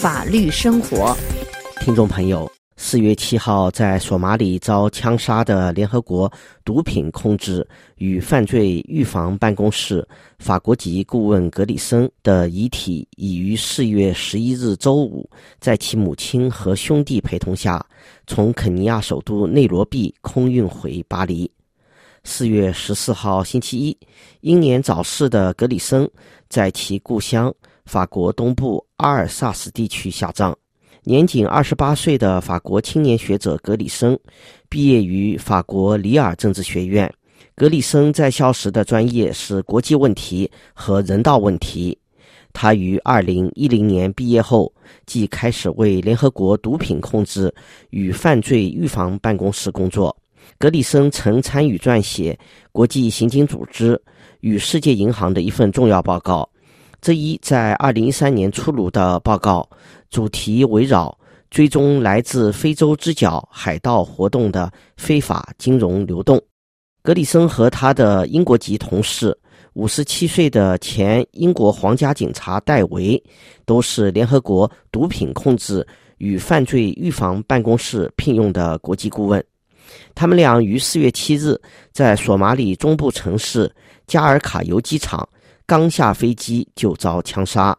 法律生活，听众朋友，四月七号在索马里遭枪杀的联合国毒品控制与犯罪预防办公室法国籍顾问格里森的遗体，已于四月十一日周五，在其母亲和兄弟陪同下，从肯尼亚首都内罗毕空运回巴黎。四月十四号星期一，英年早逝的格里森在其故乡法国东部阿尔萨斯地区下葬。年仅二十八岁的法国青年学者格里森，毕业于法国里尔政治学院。格里森在校时的专业是国际问题和人道问题。他于二零一零年毕业后，即开始为联合国毒品控制与犯罪预防办公室工作。格里森曾参与撰写国际刑警组织与世界银行的一份重要报告。这一在2013年出炉的报告，主题围绕追踪来自非洲之角海盗活动的非法金融流动。格里森和他的英国籍同事，57岁的前英国皇家警察戴维，都是联合国毒品控制与犯罪预防办公室聘用的国际顾问。他们俩于四月七日在索马里中部城市加尔卡尤机场刚下飞机就遭枪杀。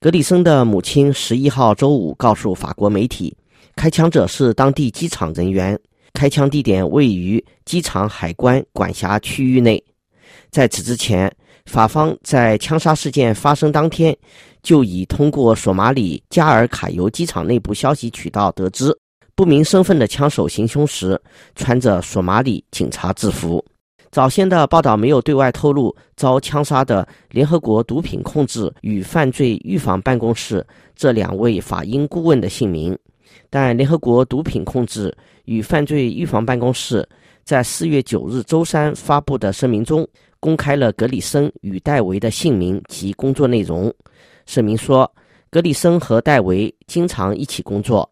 格里森的母亲十一号周五告诉法国媒体，开枪者是当地机场人员，开枪地点位于机场海关管辖区域内。在此之前，法方在枪杀事件发生当天就已通过索马里加尔卡尤机场内部消息渠道得知。不明身份的枪手行凶时穿着索马里警察制服。早先的报道没有对外透露遭枪杀的联合国毒品控制与犯罪预防办公室这两位法英顾问的姓名，但联合国毒品控制与犯罪预防办公室在四月九日周三发布的声明中公开了格里森与戴维的姓名及工作内容。声明说，格里森和戴维经常一起工作。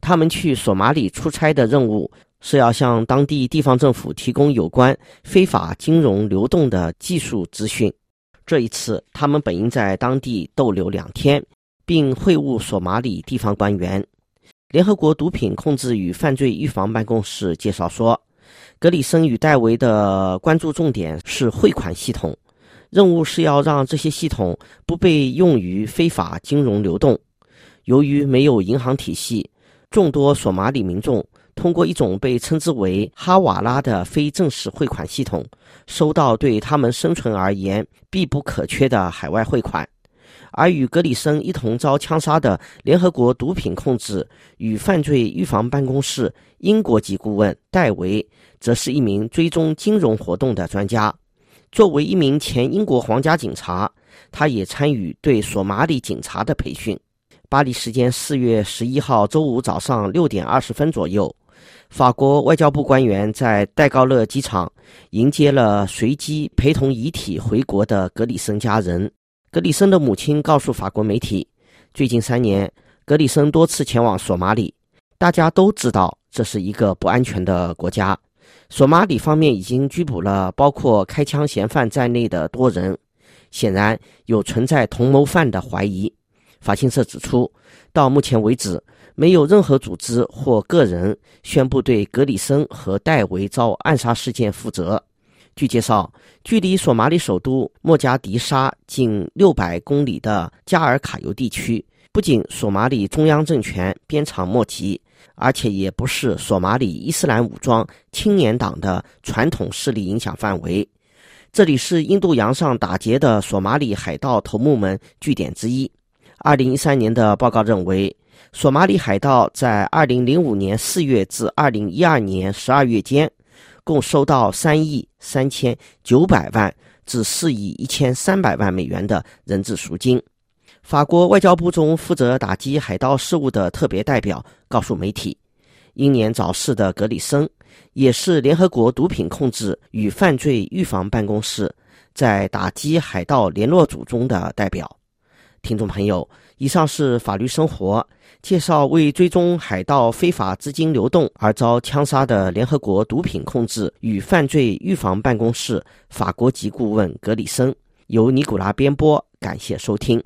他们去索马里出差的任务是要向当地地方政府提供有关非法金融流动的技术资讯。这一次，他们本应在当地逗留两天，并会晤索马里地方官员。联合国毒品控制与犯罪预防办公室介绍说，格里森与戴维的关注重点是汇款系统，任务是要让这些系统不被用于非法金融流动。由于没有银行体系。众多索马里民众通过一种被称之为“哈瓦拉”的非正式汇款系统，收到对他们生存而言必不可缺的海外汇款。而与格里森一同遭枪杀的联合国毒品控制与犯罪预防办公室英国籍顾问戴维，则是一名追踪金融活动的专家。作为一名前英国皇家警察，他也参与对索马里警察的培训。巴黎时间四月十一号周五早上六点二十分左右，法国外交部官员在戴高乐机场迎接了随机陪同遗体回国的格里森家人。格里森的母亲告诉法国媒体，最近三年，格里森多次前往索马里。大家都知道这是一个不安全的国家。索马里方面已经拘捕了包括开枪嫌犯在内的多人，显然有存在同谋犯的怀疑。法新社指出，到目前为止，没有任何组织或个人宣布对格里森和戴维遭暗杀事件负责。据介绍，距离索马里首都莫加迪沙近六百公里的加尔卡尤地区，不仅索马里中央政权鞭长莫及，而且也不是索马里伊斯兰武装青年党的传统势力影响范围。这里是印度洋上打劫的索马里海盗头目们据点之一。二零一三年的报告认为，索马里海盗在二零零五年四月至二零一二年十二月间，共收到三亿三千九百万至四亿一千三百万美元的人质赎金。法国外交部中负责打击海盗事务的特别代表告诉媒体，英年早逝的格里森也是联合国毒品控制与犯罪预防办公室在打击海盗联络组中的代表。听众朋友，以上是法律生活介绍，为追踪海盗非法资金流动而遭枪杀的联合国毒品控制与犯罪预防办公室法国籍顾问格里森，由尼古拉编播，感谢收听。